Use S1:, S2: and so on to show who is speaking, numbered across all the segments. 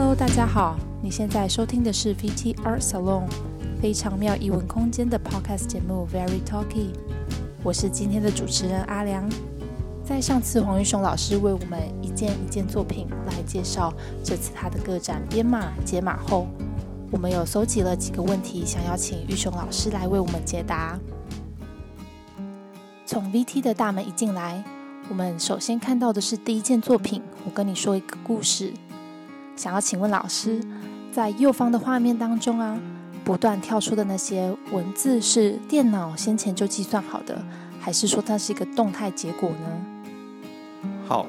S1: Hello，大家好，你现在收听的是 VT Art Salon 非常妙异文空间的 Podcast 节目 Very Talky，我是今天的主持人阿良。在上次黄玉雄老师为我们一件一件作品来介绍这次他的个展编码解码后，我们有搜集了几个问题，想要请玉雄老师来为我们解答。从 VT 的大门一进来，我们首先看到的是第一件作品。我跟你说一个故事，想要请问老师，在右方的画面当中啊，不断跳出的那些文字是电脑先前就计算好的，还是说它是一个动态结果呢？
S2: 好，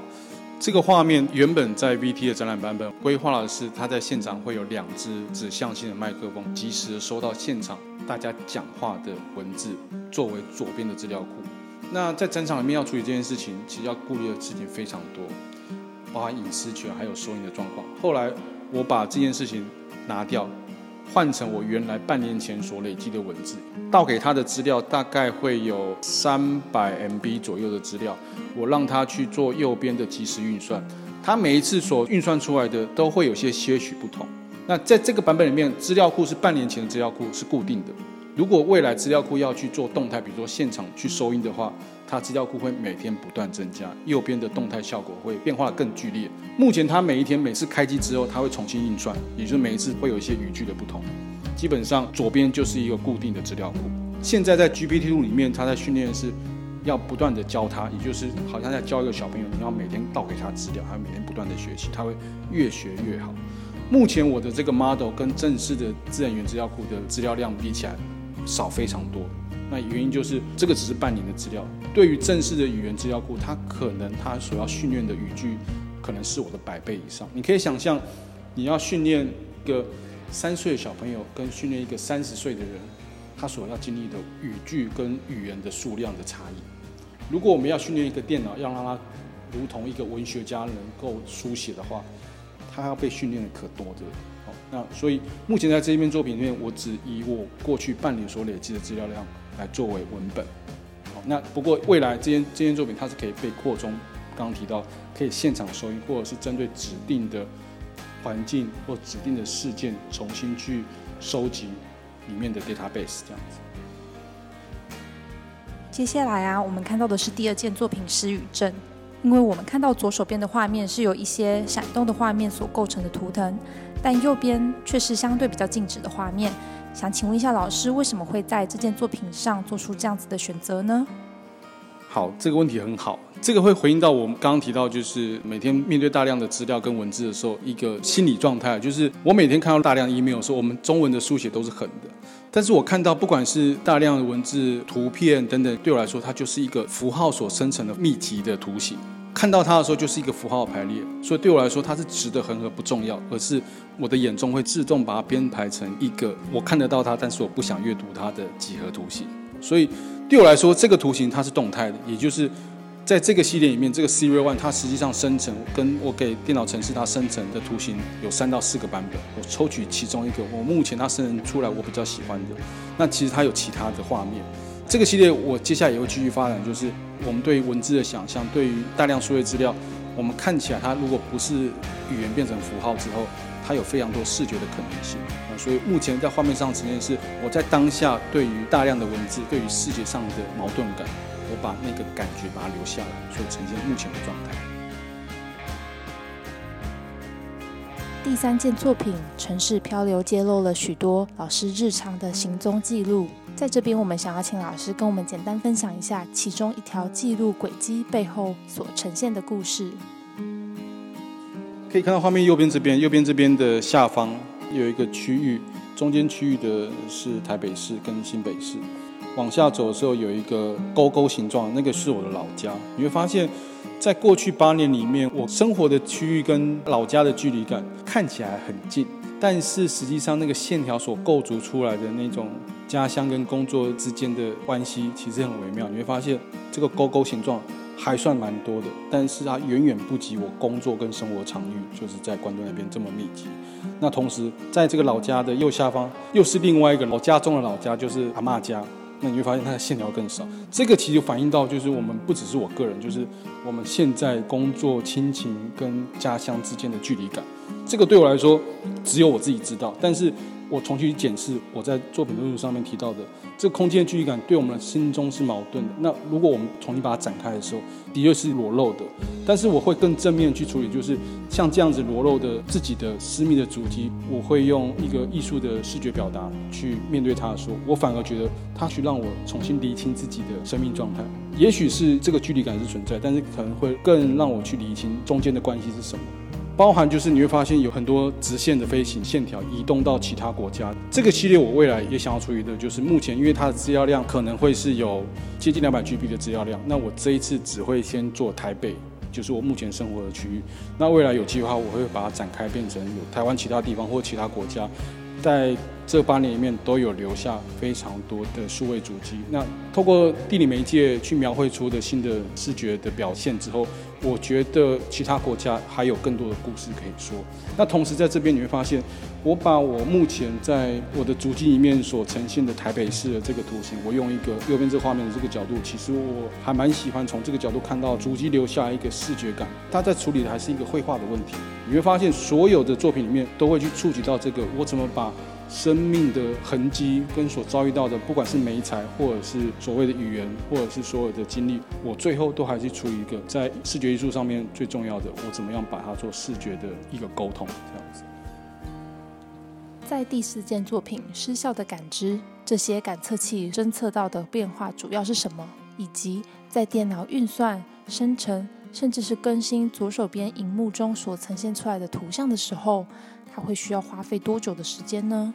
S2: 这个画面原本在 VT 的展览版本规划的是，它在现场会有两只指向性的麦克风，及时的收到现场大家讲话的文字，作为左边的资料库。那在展场里面要处理这件事情，其实要顾虑的事情非常多，包含隐私权还有收音的状况。后来我把这件事情拿掉，换成我原来半年前所累积的文字，倒给他的资料大概会有三百 MB 左右的资料，我让他去做右边的即时运算，他每一次所运算出来的都会有些些许不同。那在这个版本里面，资料库是半年前的资料库是固定的。如果未来资料库要去做动态，比如说现场去收音的话，它资料库会每天不断增加，右边的动态效果会变化更剧烈。目前它每一天每次开机之后，它会重新运算，也就是每一次会有一些语句的不同。基本上左边就是一个固定的资料库。现在在 GPT-2 里面，它在训练是要不断的教它，也就是好像在教一个小朋友，你要每天倒给他资料，他每天不断的学习，他会越学越好。目前我的这个 model 跟正式的自然语言资料库的资料量比起来。少非常多，那原因就是这个只是半年的资料。对于正式的语言资料库，它可能它所要训练的语句，可能是我的百倍以上。你可以想象，你要训练一个三岁的小朋友，跟训练一个三十岁的人，他所要经历的语句跟语言的数量的差异。如果我们要训练一个电脑，要让它如同一个文学家能够书写的话，它要被训练的可多的。那所以目前在这一篇作品里面，我只以我过去半年所累积的资料量来作为文本。好，那不过未来这件这件作品它是可以被扩充，刚刚提到可以现场收音，或者是针对指定的环境或指定的事件重新去收集里面的 database 这样子。
S1: 接下来啊，我们看到的是第二件作品《失语症》。因为我们看到左手边的画面是由一些闪动的画面所构成的图腾，但右边却是相对比较静止的画面。想请问一下老师，为什么会在这件作品上做出这样子的选择呢？
S2: 好，这个问题很好，这个会回应到我们刚刚提到，就是每天面对大量的资料跟文字的时候，一个心理状态，就是我每天看到大量 email 的时候，我们中文的书写都是横的，但是我看到不管是大量的文字、图片等等，对我来说，它就是一个符号所生成的密集的图形。看到它的时候，就是一个符号排列，所以对我来说，它是直的横和不重要，而是我的眼中会自动把它编排成一个我看得到它，但是我不想阅读它的几何图形。所以对我来说，这个图形它是动态的，也就是在这个系列里面，这个 Serial One 它实际上生成跟我给电脑程式它生成的图形有三到四个版本，我抽取其中一个，我目前它生成出来我比较喜欢的，那其实它有其他的画面。这个系列我接下来也会继续发展，就是我们对于文字的想象，对于大量数位资料，我们看起来它如果不是语言变成符号之后，它有非常多视觉的可能性。所以目前在画面上呈现是我在当下对于大量的文字，对于视觉上的矛盾感，我把那个感觉把它留下来，所以呈现目前的状态。
S1: 第三件作品《城市漂流》揭露了许多老师日常的行踪记录。在这边，我们想要请老师跟我们简单分享一下其中一条记录轨迹背后所呈现的故事。
S2: 可以看到画面右边这边，右边这边的下方有一个区域，中间区域的是台北市跟新北市。往下走的时候有一个勾勾形状，那个是我的老家。你会发现在过去八年里面，我生活的区域跟老家的距离感看起来很近，但是实际上那个线条所构筑出来的那种。家乡跟工作之间的关系其实很微妙，你会发现这个勾勾形状还算蛮多的，但是它远远不及我工作跟生活场域就是在关东那边这么密集。那同时在这个老家的右下方，又是另外一个老家中的老家，就是阿妈家。那你会发现它的线条更少。这个其实反映到就是我们不只是我个人，就是我们现在工作、亲情跟家乡之间的距离感。这个对我来说，只有我自己知道。但是我重新检视我在作品论述上面提到的这个空间距离感，对我们的心中是矛盾的。那如果我们重新把它展开的时候，的确是裸露的。但是我会更正面去处理，就是像这样子裸露的自己的私密的主题，我会用一个艺术的视觉表达去面对它。说我反而觉得它去让我重新理清自己的生命状态。也许是这个距离感是存在，但是可能会更让我去理清中间的关系是什么。包含就是你会发现有很多直线的飞行线条移动到其他国家。这个系列我未来也想要处理的就是目前因为它的资料量可能会是有接近两百 GB 的资料量，那我这一次只会先做台北，就是我目前生活的区域。那未来有计划我会把它展开变成有台湾其他地方或其他国家，在这八年里面都有留下非常多的数位主机。那透过地理媒介去描绘出的新的视觉的表现之后。我觉得其他国家还有更多的故事可以说。那同时在这边你会发现，我把我目前在我的主机里面所呈现的台北市的这个图形，我用一个右边这画面的这个角度，其实我还蛮喜欢从这个角度看到主机留下一个视觉感。它在处理的还是一个绘画的问题。你会发现所有的作品里面都会去触及到这个，我怎么把。生命的痕迹跟所遭遇到的，不管是美材，或者是所谓的语言，或者是所有的经历，我最后都还是出于一个在视觉艺术上面最重要的，我怎么样把它做视觉的一个沟通，这样子。
S1: 在第四件作品《失效的感知》，这些感测器侦测到的变化主要是什么？以及在电脑运算、生成，甚至是更新左手边荧幕中所呈现出来的图像的时候。会需要花费多久的时间呢？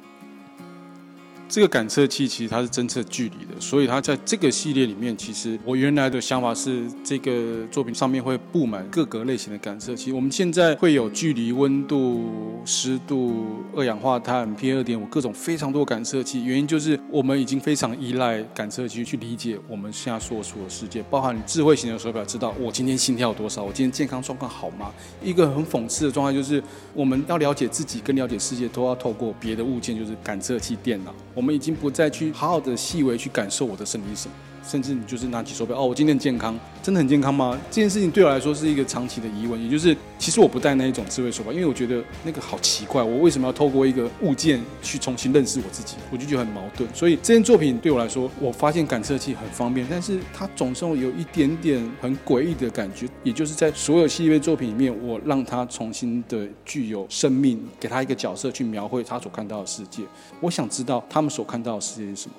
S2: 这个感测器其实它是侦测距离的，所以它在这个系列里面，其实我原来的想法是，这个作品上面会布满各个类型的感测器。我们现在会有距离、温度、湿度、二氧化碳、P 二点五各种非常多感测器。原因就是我们已经非常依赖感测器去理解我们现在所处的世界，包含智慧型的手表，知道我今天心跳多少，我今天健康状况好吗？一个很讽刺的状态就是，我们要了解自己跟了解世界，都要透过别的物件，就是感测器、电脑。我我们已经不再去好好的细微去感受我的身体是什么。甚至你就是拿起手表哦，我今天健康，真的很健康吗？这件事情对我来说是一个长期的疑问。也就是，其实我不戴那一种智慧手表，因为我觉得那个好奇怪。我为什么要透过一个物件去重新认识我自己？我就觉得很矛盾。所以这件作品对我来说，我发现感测器很方便，但是它总是有一点点很诡异的感觉。也就是在所有系列作品里面，我让它重新的具有生命，给它一个角色去描绘它所看到的世界。我想知道他们所看到的世界是什么。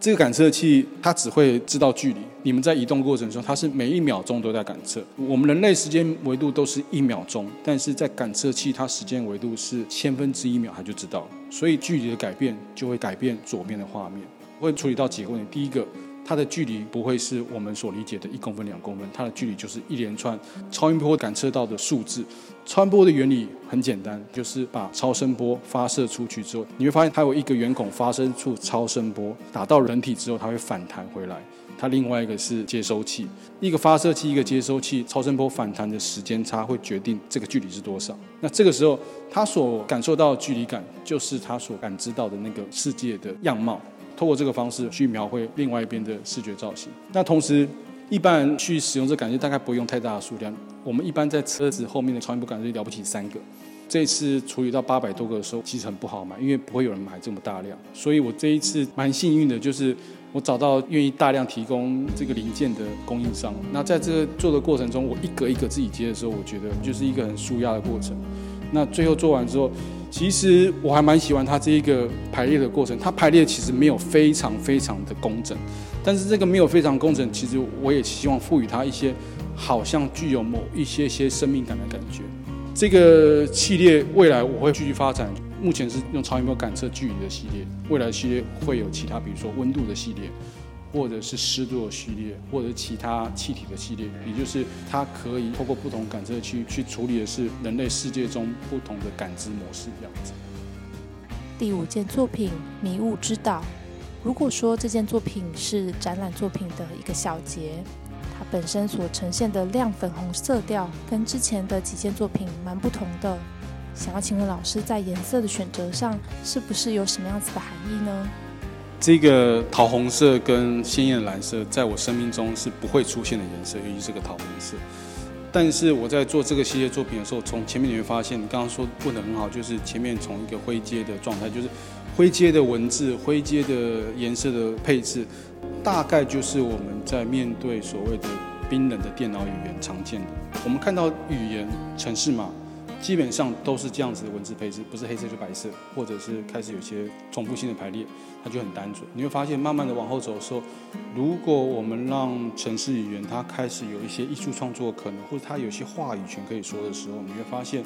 S2: 这个感测器它只会知道距离，你们在移动过程中，它是每一秒钟都在感测。我们人类时间维度都是一秒钟，但是在感测器它时间维度是千分之一秒，它就知道。所以距离的改变就会改变左面的画面，会处理到几个问题。第一个。它的距离不会是我们所理解的一公分、两公分，它的距离就是一连串超音波感测到的数字。超音波的原理很简单，就是把超声波发射出去之后，你会发现它有一个圆孔发生出超声波，打到人体之后，它会反弹回来。它另外一个是接收器，一个发射器，一个接收器，超声波反弹的时间差会决定这个距离是多少。那这个时候，它所感受到的距离感，就是它所感知到的那个世界的样貌。透过这个方式去描绘另外一边的视觉造型。那同时，一般人去使用这感觉大概不用太大的数量。我们一般在车子后面的超音波感知了不起三个。这次处理到八百多个的时候，其实很不好买，因为不会有人买这么大量。所以我这一次蛮幸运的，就是我找到愿意大量提供这个零件的供应商。那在这个做的过程中，我一个一个自己接的时候，我觉得就是一个很舒压的过程。那最后做完之后。其实我还蛮喜欢它这一个排列的过程，它排列其实没有非常非常的工整，但是这个没有非常工整，其实我也希望赋予它一些好像具有某一些些生命感的感觉。这个系列未来我会继续发展，目前是用超音波感测距离的系列，未来系列会有其他，比如说温度的系列。或者是湿度的系列，或者其他气体的系列，也就是它可以透过不同感测器去处理的是人类世界中不同的感知模式这样子。
S1: 第五件作品《迷雾之岛》，如果说这件作品是展览作品的一个小节，它本身所呈现的亮粉红色调跟之前的几件作品蛮不同的。想要请问老师，在颜色的选择上是不是有什么样子的含义呢？
S2: 这个桃红色跟鲜艳蓝色，在我生命中是不会出现的颜色，尤其是个桃红色。但是我在做这个系列作品的时候，从前面你会发现，你刚刚说问的很好，就是前面从一个灰阶的状态，就是灰阶的文字、灰阶的颜色的配置，大概就是我们在面对所谓的冰冷的电脑语言常见的。我们看到语言程式码。基本上都是这样子的文字配置，不是黑色就白色，或者是开始有些重复性的排列，它就很单纯。你会发现，慢慢的往后走的时候，如果我们让城市语言它开始有一些艺术创作可能，或者它有些话语权可以说的时候，你会发现。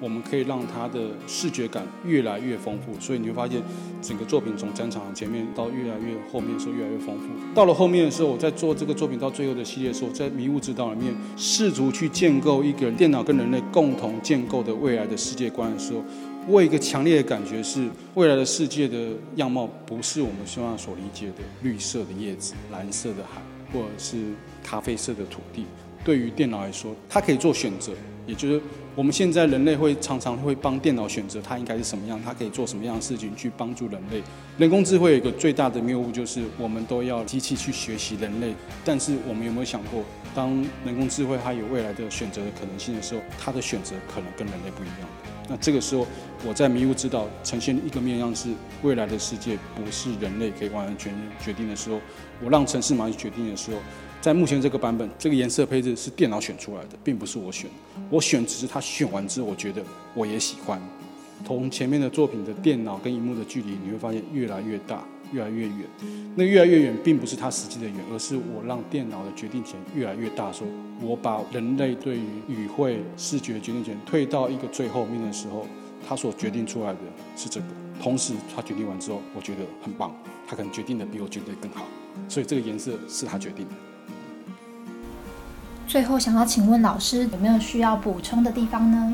S2: 我们可以让它的视觉感越来越丰富，所以你会发现整个作品从战场前面到越来越后面的时候越来越丰富。到了后面的时候，我在做这个作品到最后的系列的时候，在迷雾指导里面试图去建构一个电脑跟人类共同建构的未来的世界观的时候，我有一个强烈的感觉是，未来的世界的样貌不是我们希望所理解的绿色的叶子、蓝色的海，或者是咖啡色的土地。对于电脑来说，它可以做选择。也就是我们现在人类会常常会帮电脑选择它应该是什么样，它可以做什么样的事情去帮助人类。人工智慧有一个最大的谬误就是我们都要机器去学习人类，但是我们有没有想过，当人工智慧它有未来的选择的可能性的时候，它的选择可能跟人类不一样。那这个时候，我在迷雾之岛呈现一个面向是未来的世界不是人类可以完全决定的时候，我让城市蚂蚁决定的时候。在目前这个版本，这个颜色配置是电脑选出来的，并不是我选。我选只是他选完之后，我觉得我也喜欢。从前面的作品的电脑跟荧幕的距离，你会发现越来越大，越来越远。那越来越远，并不是它实际的远，而是我让电脑的决定权越来越大。说我把人类对于语汇视觉决定权退到一个最后面的时候，他所决定出来的是这个。同时，他决定完之后，我觉得很棒。他可能决定的比我决定更好，所以这个颜色是他决定的。
S1: 最后，想要请问老师有没有需要补充的地方呢？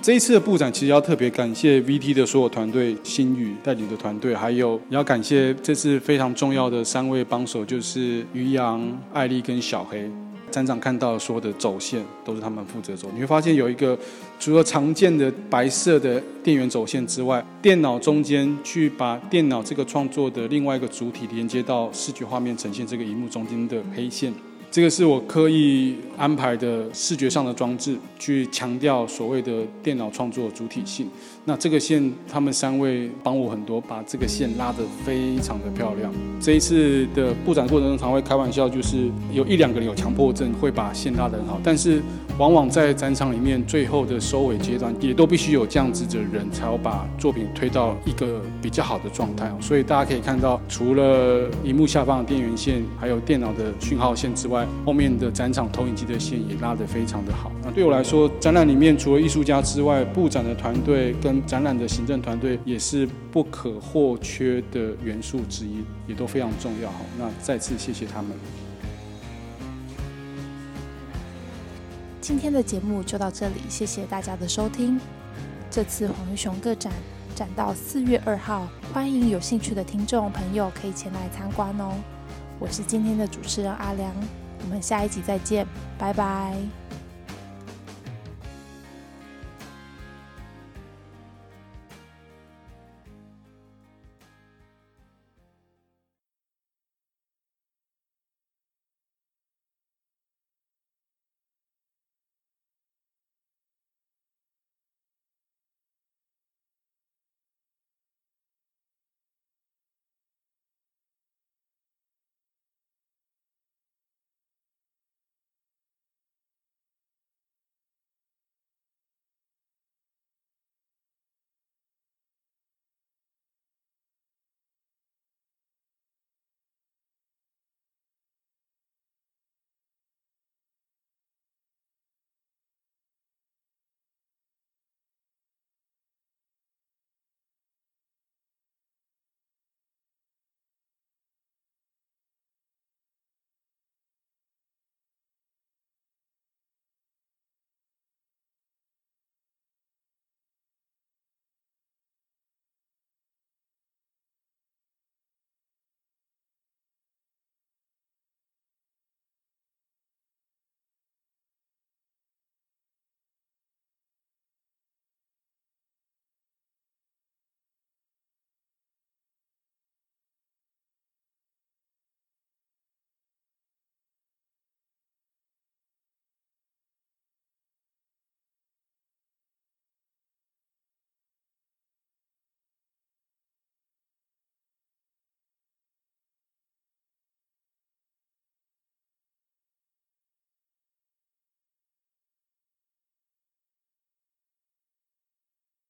S2: 这一次的布展，其实要特别感谢 VT 的所有团队、新宇带领的团队，还有要感谢这次非常重要的三位帮手，就是于洋、艾丽跟小黑。展场看到所有的走线都是他们负责走。你会发现有一个除了常见的白色的电源走线之外，电脑中间去把电脑这个创作的另外一个主体连接到视觉画面呈现这个荧幕中间的黑线。这个是我刻意安排的视觉上的装置，去强调所谓的电脑创作主体性。那这个线，他们三位帮我很多，把这个线拉得非常的漂亮。这一次的布展过程中，常会开玩笑，就是有一两个人有强迫症，会把线拉得很好，但是。往往在展场里面最后的收尾阶段，也都必须有这样子的人，才要把作品推到一个比较好的状态所以大家可以看到，除了荧幕下方的电源线，还有电脑的讯号线之外，后面的展场投影机的线也拉得非常的好。那对我来说，展览里面除了艺术家之外，布展的团队跟展览的行政团队也是不可或缺的元素之一，也都非常重要。好，那再次谢谢他们。
S1: 今天的节目就到这里，谢谢大家的收听。这次黄玉雄个展展到四月二号，欢迎有兴趣的听众朋友可以前来参观哦。我是今天的主持人阿良，我们下一集再见，拜拜。